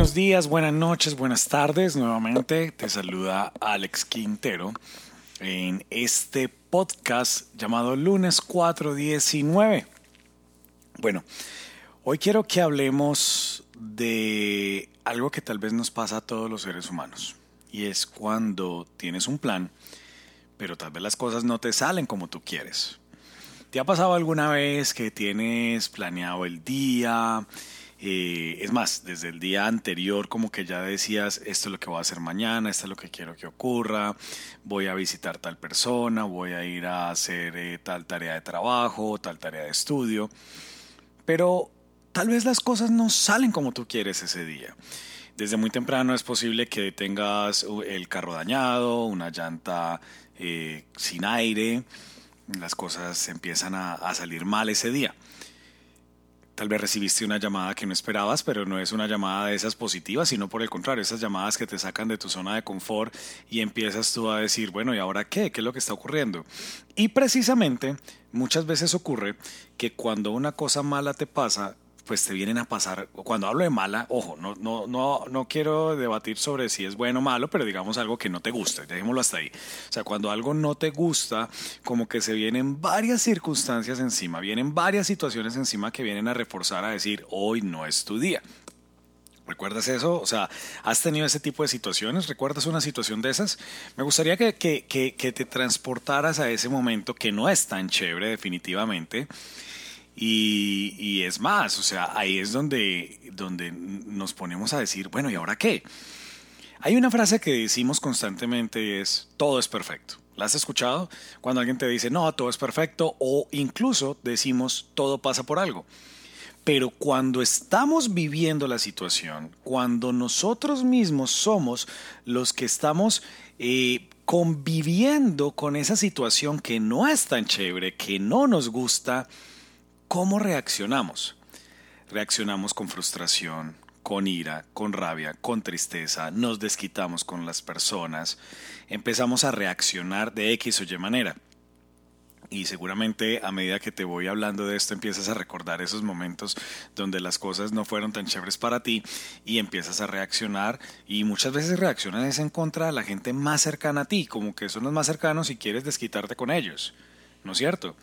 Buenos días, buenas noches, buenas tardes. Nuevamente te saluda Alex Quintero en este podcast llamado Lunes 419. Bueno, hoy quiero que hablemos de algo que tal vez nos pasa a todos los seres humanos. Y es cuando tienes un plan, pero tal vez las cosas no te salen como tú quieres. ¿Te ha pasado alguna vez que tienes planeado el día? Eh, es más, desde el día anterior como que ya decías, esto es lo que voy a hacer mañana, esto es lo que quiero que ocurra, voy a visitar tal persona, voy a ir a hacer eh, tal tarea de trabajo, tal tarea de estudio, pero tal vez las cosas no salen como tú quieres ese día. Desde muy temprano es posible que tengas uh, el carro dañado, una llanta eh, sin aire, las cosas empiezan a salir mal ese día. Tal vez recibiste una llamada que no esperabas, pero no es una llamada de esas positivas, sino por el contrario, esas llamadas que te sacan de tu zona de confort y empiezas tú a decir, bueno, ¿y ahora qué? ¿Qué es lo que está ocurriendo? Y precisamente muchas veces ocurre que cuando una cosa mala te pasa, pues te vienen a pasar, cuando hablo de mala, ojo, no, no, no, no quiero debatir sobre si es bueno o malo, pero digamos algo que no te gusta, dejémoslo hasta ahí. O sea, cuando algo no te gusta, como que se vienen varias circunstancias encima, vienen varias situaciones encima que vienen a reforzar a decir, hoy no es tu día. ¿Recuerdas eso? O sea, ¿has tenido ese tipo de situaciones? ¿Recuerdas una situación de esas? Me gustaría que, que, que, que te transportaras a ese momento que no es tan chévere definitivamente y, es más, o sea, ahí es donde, donde nos ponemos a decir, bueno, ¿y ahora qué? Hay una frase que decimos constantemente y es, todo es perfecto. ¿La has escuchado? Cuando alguien te dice, no, todo es perfecto, o incluso decimos, todo pasa por algo. Pero cuando estamos viviendo la situación, cuando nosotros mismos somos los que estamos eh, conviviendo con esa situación que no es tan chévere, que no nos gusta, ¿Cómo reaccionamos? Reaccionamos con frustración, con ira, con rabia, con tristeza, nos desquitamos con las personas, empezamos a reaccionar de X o Y manera. Y seguramente a medida que te voy hablando de esto empiezas a recordar esos momentos donde las cosas no fueron tan chéveres para ti y empiezas a reaccionar y muchas veces reaccionas en contra de la gente más cercana a ti, como que son los más cercanos y quieres desquitarte con ellos, ¿no es cierto?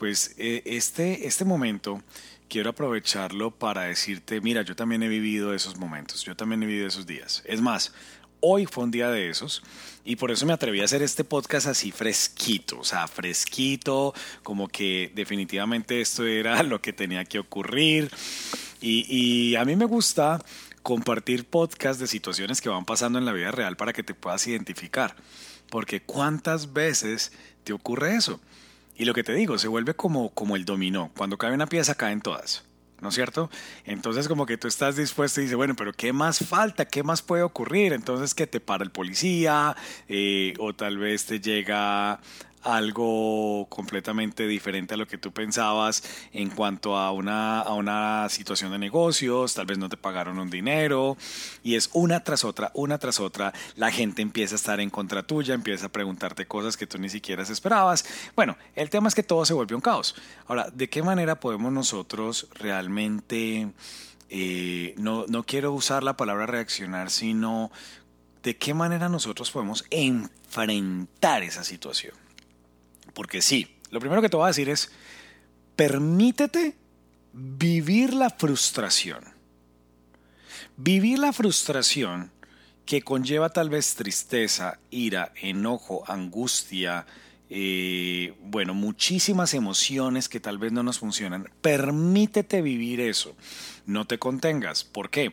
Pues eh, este, este momento quiero aprovecharlo para decirte, mira, yo también he vivido esos momentos, yo también he vivido esos días. Es más, hoy fue un día de esos y por eso me atreví a hacer este podcast así fresquito, o sea, fresquito, como que definitivamente esto era lo que tenía que ocurrir. Y, y a mí me gusta compartir podcasts de situaciones que van pasando en la vida real para que te puedas identificar, porque cuántas veces te ocurre eso. Y lo que te digo, se vuelve como, como el dominó. Cuando cae una pieza, caen todas. ¿no es cierto? Entonces como que tú estás dispuesto y dices, bueno, pero ¿qué más falta? ¿Qué más puede ocurrir? Entonces que te para el policía eh, o tal vez te llega algo completamente diferente a lo que tú pensabas en cuanto a una, a una situación de negocios, tal vez no te pagaron un dinero y es una tras otra, una tras otra, la gente empieza a estar en contra tuya, empieza a preguntarte cosas que tú ni siquiera esperabas. Bueno, el tema es que todo se vuelve un caos. Ahora, ¿de qué manera podemos nosotros realmente, eh, no, no quiero usar la palabra reaccionar, sino de qué manera nosotros podemos enfrentar esa situación? Porque sí, lo primero que te voy a decir es, permítete vivir la frustración. Vivir la frustración que conlleva tal vez tristeza, ira, enojo, angustia, eh, bueno, muchísimas emociones que tal vez no nos funcionan. Permítete vivir eso. No te contengas. ¿Por qué?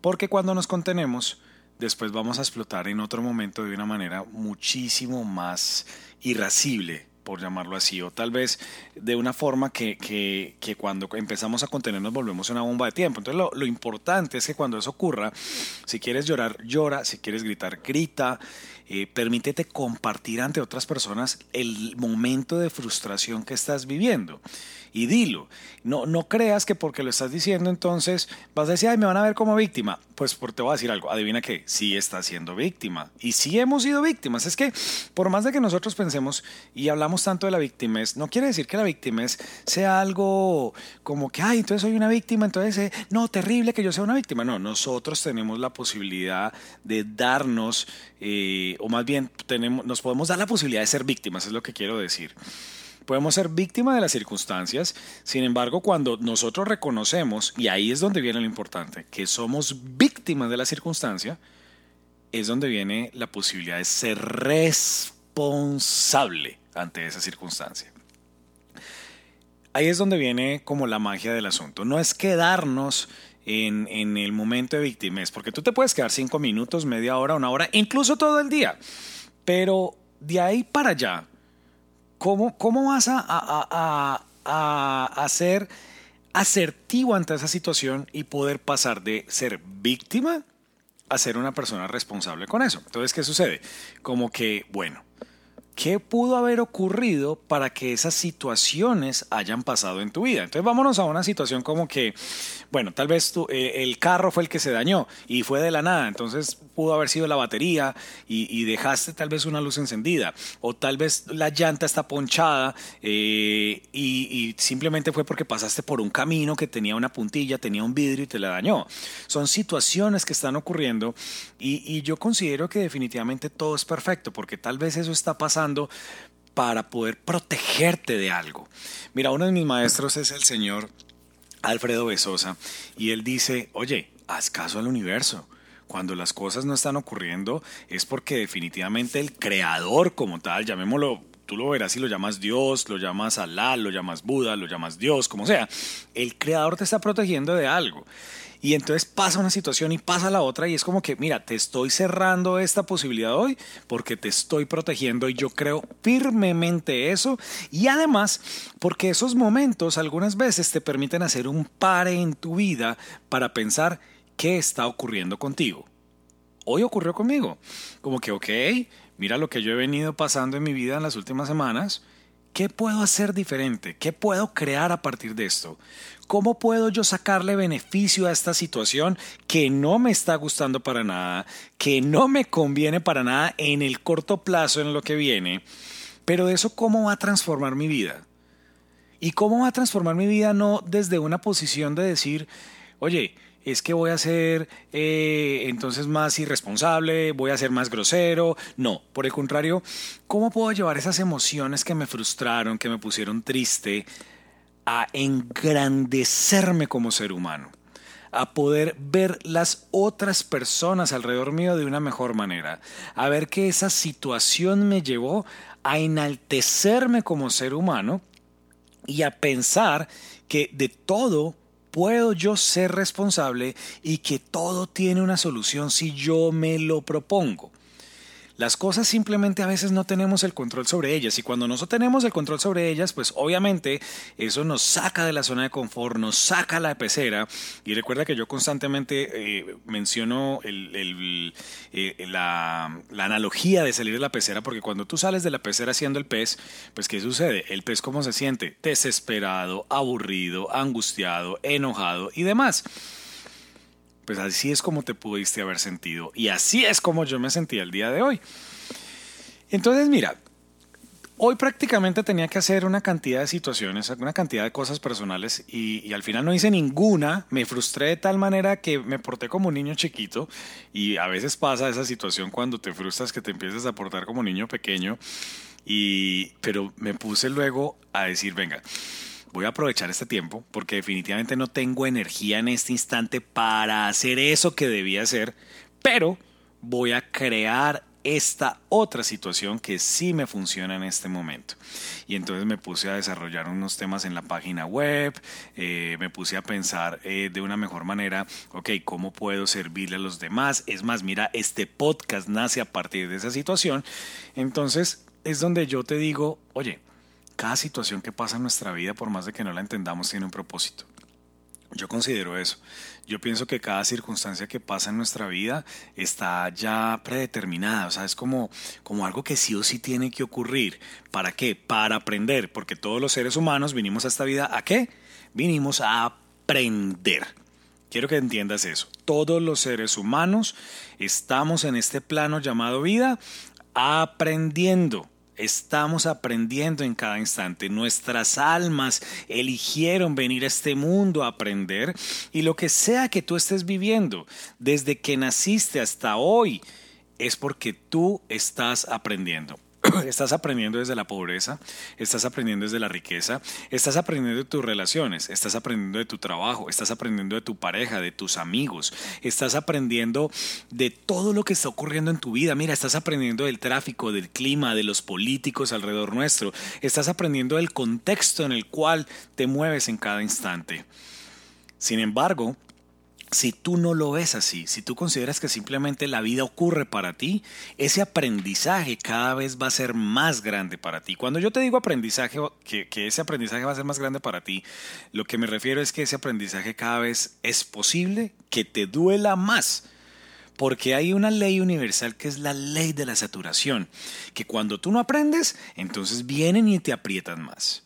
Porque cuando nos contenemos, después vamos a explotar en otro momento de una manera muchísimo más irascible por llamarlo así, o tal vez de una forma que, que, que cuando empezamos a contener nos volvemos una bomba de tiempo. Entonces lo, lo importante es que cuando eso ocurra, si quieres llorar, llora, si quieres gritar, grita. Eh, permítete compartir ante otras personas el momento de frustración que estás viviendo y dilo. No, no creas que porque lo estás diciendo entonces vas a decir, ay, me van a ver como víctima. Pues te voy a decir algo, adivina que sí estás siendo víctima. Y sí hemos sido víctimas. Es que por más de que nosotros pensemos y hablamos tanto de la víctima, no quiere decir que la víctima sea algo como que, ay, entonces soy una víctima, entonces, eh, no, terrible que yo sea una víctima. No, nosotros tenemos la posibilidad de darnos eh, o más bien tenemos, nos podemos dar la posibilidad de ser víctimas, es lo que quiero decir. Podemos ser víctimas de las circunstancias, sin embargo, cuando nosotros reconocemos, y ahí es donde viene lo importante, que somos víctimas de la circunstancia, es donde viene la posibilidad de ser responsable ante esa circunstancia. Ahí es donde viene como la magia del asunto. No es quedarnos en, el momento de víctimas, porque tú te puedes quedar cinco minutos, media hora, una hora, incluso todo el día. Pero de ahí para allá, ¿cómo, cómo vas a, a, a, a ante esa situación y poder pasar de ser víctima a ser una persona responsable con eso? Entonces, ¿qué sucede? Como que, bueno, ¿Qué pudo haber ocurrido para que esas situaciones hayan pasado en tu vida? Entonces vámonos a una situación como que, bueno, tal vez eh, el carro fue el que se dañó y fue de la nada, entonces pudo haber sido la batería y, dejaste tal vez una luz encendida, o tal vez la llanta está ponchada eh, y, simplemente fue porque pasaste por un camino que tenía una puntilla, tenía un vidrio y te la dañó. Son situaciones que están ocurriendo y, y yo considero que definitivamente todo es perfecto, porque tal vez eso está pasando para poder protegerte de algo. Mira, uno de mis maestros es el señor Alfredo Besosa y él dice, oye, haz caso al universo. Cuando las cosas no están ocurriendo es porque definitivamente el creador como tal, llamémoslo tú lo verás si lo llamas Dios, lo llamas Alá, lo llamas Buda, lo llamas Dios, como sea. El creador te está protegiendo de algo. Y entonces pasa una situación y pasa la otra y es como que, mira, te estoy cerrando esta posibilidad hoy porque te estoy protegiendo y yo creo firmemente eso. Y además, porque esos momentos algunas veces te permiten hacer un pare en tu vida para pensar qué está ocurriendo contigo. Hoy ocurrió conmigo. Como que, ok, mira lo que yo he venido pasando en mi vida en las últimas semanas. ¿Qué puedo hacer diferente? ¿Qué puedo crear a partir de esto? ¿Cómo puedo yo sacarle beneficio a esta situación que no me está gustando para nada, que no me conviene para nada en el corto plazo en lo que viene? Pero eso, ¿cómo va a transformar mi vida? ¿Y cómo va a transformar mi vida no desde una posición de decir, oye, es que voy a ser eh, entonces más irresponsable, voy a ser más grosero. No, por el contrario, ¿cómo puedo llevar esas emociones que me frustraron, que me pusieron triste, a engrandecerme como ser humano, a poder ver las otras personas alrededor mío de una mejor manera, a ver que esa situación me llevó a enaltecerme como ser humano y a pensar que de todo puedo yo ser responsable y que todo tiene una solución si yo me lo propongo. Las cosas simplemente a veces no tenemos el control sobre ellas y cuando no tenemos el control sobre ellas, pues obviamente eso nos saca de la zona de confort, nos saca la pecera y recuerda que yo constantemente eh, menciono el, eh, la, analogía de salir de la pecera porque cuando tú sales de la pecera haciendo el pez, pues ¿qué sucede? El pez cómo se siente? Desesperado, aburrido, angustiado, enojado y demás pues así es como te pudiste haber sentido. Y así es como yo me sentí el día de hoy. Entonces, mira, hoy prácticamente tenía que hacer una cantidad de situaciones, una cantidad de cosas personales y, al final no hice ninguna. Me frustré de tal manera que me porté como un niño chiquito y a veces pasa esa situación cuando te frustras que te empiezas a portar como un niño pequeño. Y, pero me puse luego a decir, venga, voy a aprovechar este tiempo porque definitivamente no tengo energía en este instante para hacer eso que debía hacer, pero voy a crear esta otra situación que sí me funciona en este momento. Y entonces me puse a desarrollar unos temas en la página web, eh, me puse a pensar eh, de una mejor manera, ok, ¿cómo puedo servirle a los demás? Es más, mira, este podcast nace a partir de esa situación. Entonces es donde yo te digo, oye, cada situación que pasa en nuestra vida, por más de que no la entendamos, tiene un propósito. Yo considero eso. Yo pienso que cada circunstancia que pasa en nuestra vida está ya predeterminada, o sea, es como, como algo que sí o sí tiene que ocurrir. ¿Para qué? Para aprender, porque todos los seres humanos vinimos a esta vida a qué? Vinimos a aprender. Quiero que entiendas eso. Todos los seres humanos estamos en este plano llamado vida aprendiendo. Estamos aprendiendo en cada instante. Nuestras almas eligieron venir a este mundo a aprender y lo que sea que tú estés viviendo, desde que naciste hasta hoy, es porque tú estás aprendiendo. Estás aprendiendo desde la pobreza, estás aprendiendo desde la riqueza, estás aprendiendo de tus relaciones, estás aprendiendo de tu trabajo, estás aprendiendo de tu pareja, de tus amigos, estás aprendiendo de todo lo que está ocurriendo en tu vida. Mira, estás aprendiendo del tráfico, del clima, de los políticos alrededor nuestro, estás aprendiendo del contexto en el cual te mueves en cada instante. Sin embargo, si tú no lo ves así, si tú consideras que simplemente la vida ocurre para ti, ese aprendizaje cada vez va a ser más grande para ti. Cuando yo te digo aprendizaje, que, que, ese aprendizaje va a ser más grande para ti, lo que me refiero es que ese aprendizaje cada vez es posible que te duela más. Porque hay una ley universal que es la ley de la saturación, que cuando tú no aprendes, entonces vienen y te aprietan más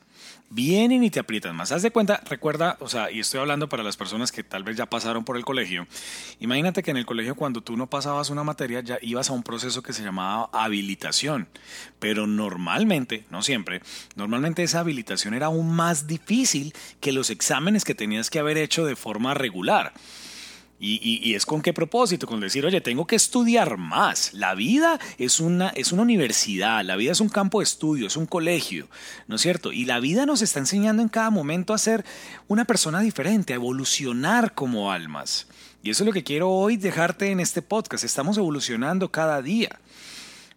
vienen y te aprietan más. Haz de cuenta, recuerda, o sea, y estoy hablando para las personas que tal vez ya pasaron por el colegio. Imagínate que en el colegio cuando tú no pasabas una materia ya ibas a un proceso que se llamaba habilitación. Pero normalmente, no siempre, normalmente esa habilitación era aún más difícil que los exámenes que tenías que haber hecho de forma regular. Y, es con qué propósito, con decir, oye, tengo que estudiar más. La vida es una, es una universidad, la vida es un campo de estudio, es un colegio, ¿no es cierto? Y la vida nos está enseñando en cada momento a ser una persona diferente, a evolucionar como almas. Y eso es lo que quiero hoy dejarte en este podcast. Estamos evolucionando cada día.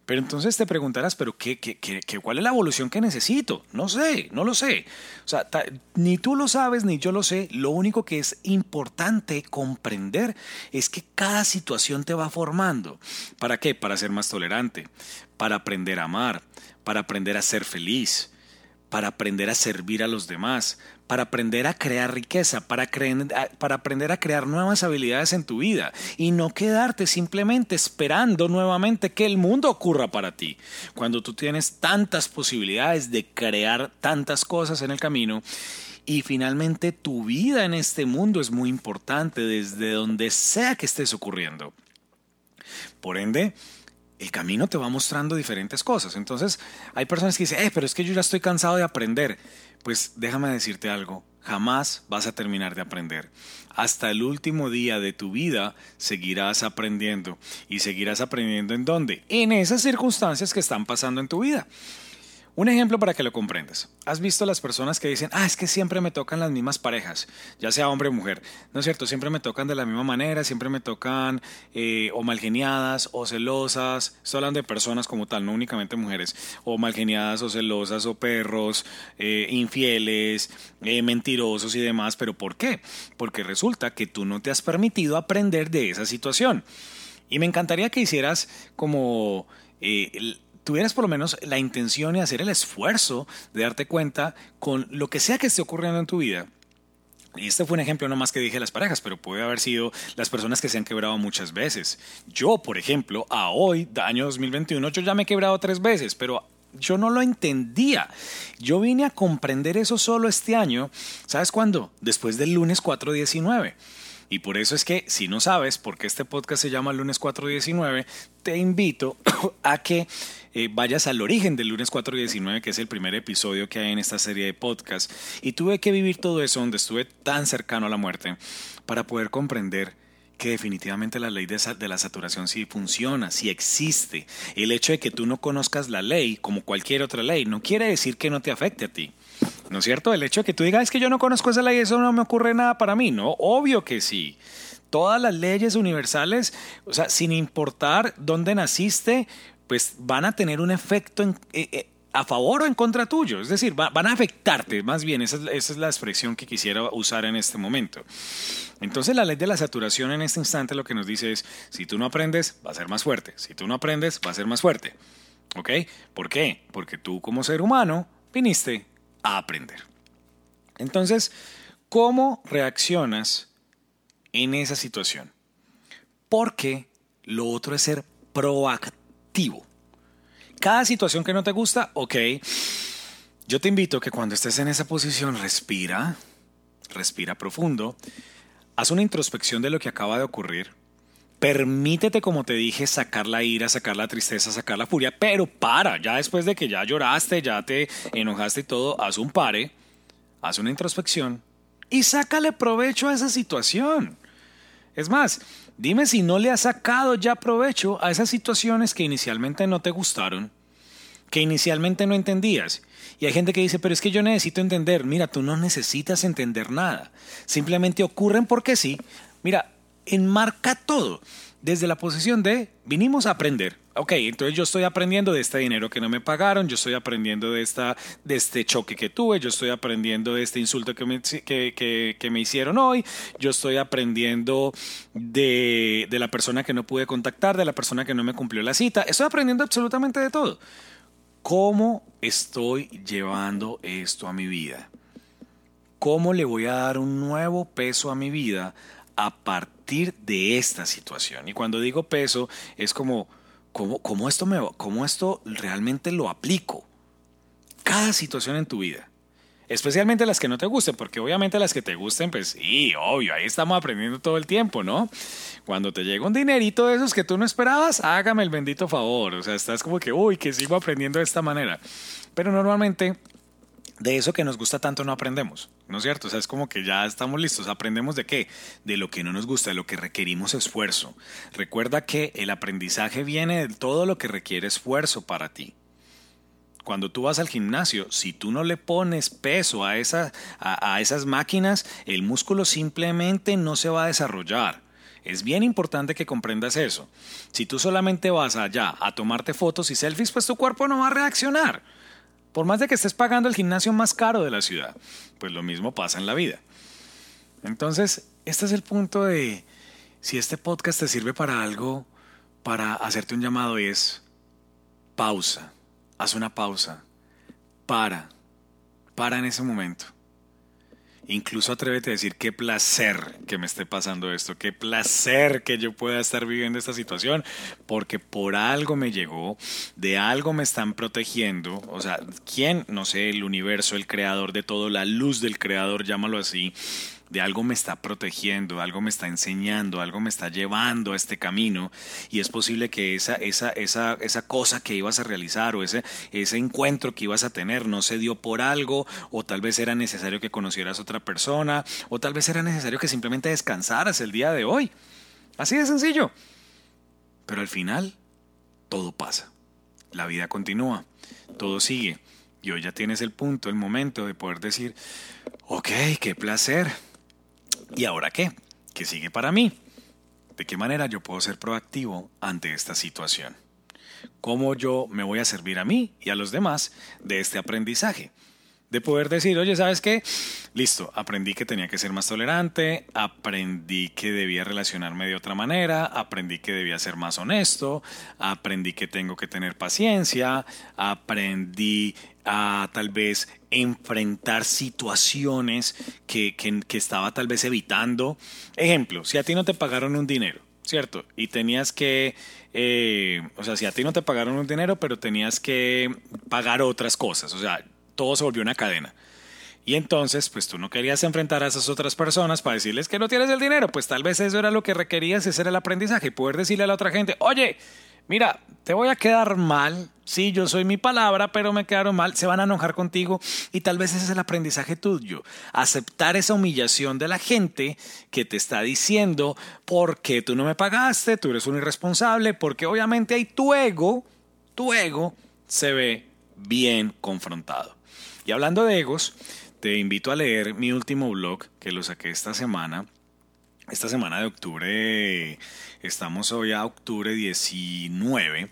Pero entonces te preguntarás, ¿pero qué, qué, qué, cuál es la evolución que necesito? No sé, no lo sé. O sea, ni tú lo sabes, ni yo lo sé. Lo único que es importante comprender es que cada situación te va formando. ¿Para qué? Para ser más tolerante, para aprender a amar, para aprender a ser feliz, para aprender a servir a los demás, para aprender a crear riqueza, para, aprender a crear nuevas habilidades en tu vida y no quedarte simplemente esperando nuevamente que el mundo ocurra para ti. Cuando tú tienes tantas posibilidades de crear tantas cosas en el camino y finalmente tu vida en este mundo es muy importante desde donde sea que estés ocurriendo. Por ende, el camino te va mostrando diferentes cosas. Entonces, hay personas que dicen, eh, pero es que yo ya estoy cansado de aprender. Pues déjame decirte algo, jamás vas a terminar de aprender. Hasta el último día de tu vida seguirás aprendiendo. ¿Y seguirás aprendiendo en dónde? En esas circunstancias que están pasando en tu vida. Un ejemplo para que lo comprendas. ¿Has visto las personas que dicen, ah, es que siempre me tocan las mismas parejas, ya sea hombre o mujer? ¿No es cierto? Siempre me tocan de la misma manera, siempre me tocan eh, o malgeniadas o celosas. Estoy hablando de personas como tal, no únicamente mujeres. O malgeniadas o celosas o perros, eh, infieles, eh, mentirosos y demás. ¿Pero por qué? Porque resulta que tú no te has permitido aprender de esa situación. Y me encantaría que hicieras como tuvieras por lo menos la intención y hacer el esfuerzo de darte cuenta con lo que sea que esté ocurriendo en tu vida. Y este fue un ejemplo no más que dije las parejas, pero puede haber sido las personas que se han quebrado muchas veces. Yo, por ejemplo, a hoy, año 2021, yo ya me he quebrado tres veces, pero yo no lo entendía. Yo vine a comprender eso solo este año. ¿Sabes cuándo? Después del lunes 419. Y por eso es que, si no sabes por qué este podcast se llama Lunes 419, te invito a que eh, vayas al origen del Lunes 419, que es el primer episodio que hay en esta serie de podcasts. Y tuve que vivir todo eso donde estuve tan cercano a la muerte para poder comprender que definitivamente la ley de, de, la saturación sí funciona, sí existe. El hecho de que tú no conozcas la ley, como cualquier otra ley, no quiere decir que no te afecte a ti. ¿No es cierto? El hecho de que tú digas, es que yo no conozco esa ley, eso no me ocurre nada para mí, ¿no? Obvio que sí. Todas las leyes universales, o sea, sin importar dónde naciste, pues van a tener un efecto eh, eh, a favor o en contra tuyo. Es decir, van a afectarte, más bien, esa es, la expresión que quisiera usar en este momento. Entonces la ley de la saturación en este instante lo que nos dice es, si tú no aprendes, va a ser más fuerte. Si tú no aprendes, va a ser más fuerte. ¿Ok? ¿Por qué? Porque tú como ser humano viniste a aprender. Entonces, ¿cómo reaccionas en esa situación? Porque lo otro es ser proactivo. Cada situación que no te gusta, ok, yo te invito a que cuando estés en esa posición respira, respira profundo, haz una introspección de lo que acaba de ocurrir, permítete, como te dije, sacar la ira, sacar la tristeza, sacar la furia, pero para, ya después de que ya lloraste, ya te enojaste y todo, haz un pare, haz una introspección y sácale provecho a esa situación. Es más, dime si no le has sacado ya provecho a esas situaciones que inicialmente no te gustaron, que inicialmente no entendías. Y hay gente que dice, pero es que yo necesito entender. Mira, tú no necesitas entender nada. Simplemente ocurren porque sí. Mira, enmarca todo desde la posición de vinimos a aprender. Ok, entonces yo estoy aprendiendo de este dinero que no me pagaron, yo estoy aprendiendo de, esta, de este choque que tuve, yo estoy aprendiendo de este insulto que me, que, que, me hicieron hoy, yo estoy aprendiendo de, de la persona que no pude contactar, de la persona que no me cumplió la cita, estoy aprendiendo absolutamente de todo. ¿Cómo estoy llevando esto a mi vida? ¿Cómo le voy a dar un nuevo peso a mi vida a partir de esta situación? Y cuando digo peso, es como ¿Cómo, esto me, ¿Cómo esto realmente lo aplico? Cada situación en tu vida. Especialmente las que no te gusten, porque obviamente las que te gusten, pues sí, obvio, ahí estamos aprendiendo todo el tiempo, ¿no? Cuando te llega un dinerito de esos que tú no esperabas, hágame el bendito favor. O sea, estás como que, uy, que sigo aprendiendo de esta manera. Pero normalmente de eso que nos gusta tanto no aprendemos, ¿no es cierto? O sea, es como que ya estamos listos. ¿Aprendemos de qué? De lo que no nos gusta, de lo que requerimos esfuerzo. Recuerda que el aprendizaje viene de todo lo que requiere esfuerzo para ti. Cuando tú vas al gimnasio, si tú no le pones peso a, esa, a, esas máquinas, el músculo simplemente no se va a desarrollar. Es bien importante que comprendas eso. Si tú solamente vas allá a tomarte fotos y selfies, pues tu cuerpo no va a reaccionar. Por más de que estés pagando el gimnasio más caro de la ciudad, pues lo mismo pasa en la vida. Entonces, este es el punto de si este podcast te sirve para algo, para hacerte un llamado es pausa, haz una pausa, para, para en ese momento. Incluso atrévete a decir qué placer que me esté pasando esto, qué placer que yo pueda estar viviendo esta situación, porque por algo me llegó, de algo me están protegiendo, o sea, ¿quién? No sé, el universo, el creador de todo, la luz del creador, llámalo así, de algo me está protegiendo, algo me está enseñando, algo me está llevando a este camino y es posible que esa, esa, esa, esa cosa que ibas a realizar o ese, ese encuentro que ibas a tener no se dio por algo o tal vez era necesario que conocieras a otra persona o tal vez era necesario que simplemente descansaras el día de hoy. Así de sencillo. Pero al final, todo pasa. La vida continúa, todo sigue. Y hoy ya tienes el punto, el momento de poder decir, ok, qué placer, ¿Y ahora qué? ¿Qué sigue para mí? ¿De qué manera yo puedo ser proactivo ante esta situación? ¿Cómo yo me voy a servir a mí y a los demás de este aprendizaje? De poder decir, oye, ¿sabes qué? Listo, aprendí que tenía que ser más tolerante, aprendí que debía relacionarme de otra manera, aprendí que debía ser más honesto, aprendí que tengo que tener paciencia, aprendí a tal vez enfrentar situaciones que, que, estaba tal vez evitando. Ejemplo, si a ti no te pagaron un dinero, ¿cierto? Y tenías que, eh, o sea, si a ti no te pagaron un dinero, pero tenías que pagar otras cosas, o sea, todo se volvió una cadena. Y entonces, pues tú no querías enfrentar a esas otras personas para decirles que no tienes el dinero, pues tal vez eso era lo que requerías, ese era el aprendizaje, poder decirle a la otra gente, oye, mira, te voy a quedar mal, sí, yo soy mi palabra, pero me quedaron mal, se van a enojar contigo y tal vez ese es el aprendizaje tuyo, aceptar esa humillación de la gente que te está diciendo, porque tú no me pagaste, tú eres un irresponsable, porque obviamente ahí tu ego, tu ego se ve bien confrontado. Y hablando de egos, te invito a leer mi último blog que lo saqué esta semana esta semana de octubre, estamos hoy a octubre 19,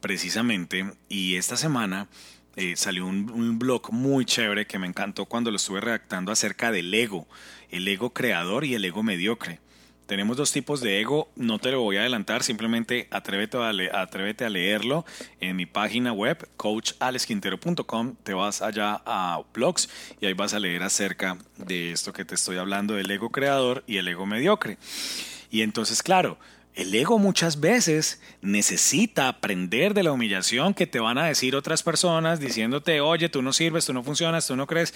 precisamente, y esta semana eh, salió un, blog muy chévere que me encantó cuando lo estuve redactando acerca del ego, el ego creador y el ego mediocre. Tenemos dos tipos de ego, no te lo voy a adelantar, simplemente atrévete a, a leerlo en mi página web, coachalesquintero.com, te vas allá a blogs y ahí vas a leer acerca de esto que te estoy hablando, del ego creador y el ego mediocre. Y entonces, claro, el ego muchas veces necesita aprender de la humillación que te van a decir otras personas diciéndote, oye, tú no sirves, tú no funcionas, tú no crees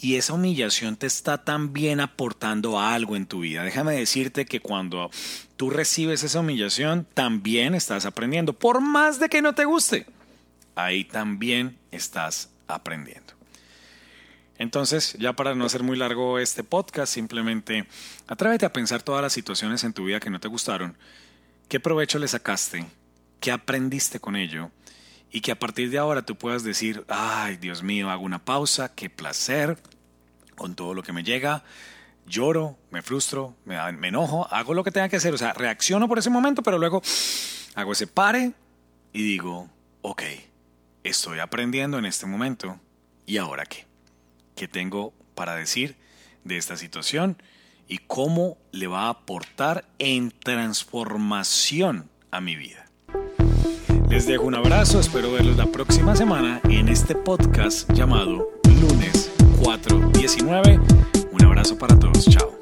y esa humillación te está también aportando algo en tu vida. Déjame decirte que cuando tú recibes esa humillación, también estás aprendiendo, por más de que no te guste. Ahí también estás aprendiendo. Entonces, ya para no hacer muy largo este podcast, simplemente atrévete a pensar todas las situaciones en tu vida que no te gustaron, qué provecho le sacaste, qué aprendiste con ello y que a partir de ahora tú puedas decir, ay Dios mío, hago una pausa, qué placer con todo lo que me llega, lloro, me frustro, me, enojo, hago lo que tenga que hacer, o sea, reacciono por ese momento, pero luego hago ese pare y digo, ok, estoy aprendiendo en este momento, ¿y ahora qué? ¿Qué tengo para decir de esta situación? y cómo le va a aportar en transformación a mi vida. Les dejo un abrazo, espero verlos la próxima semana en este podcast llamado Lunes 419. Un abrazo para todos, chao.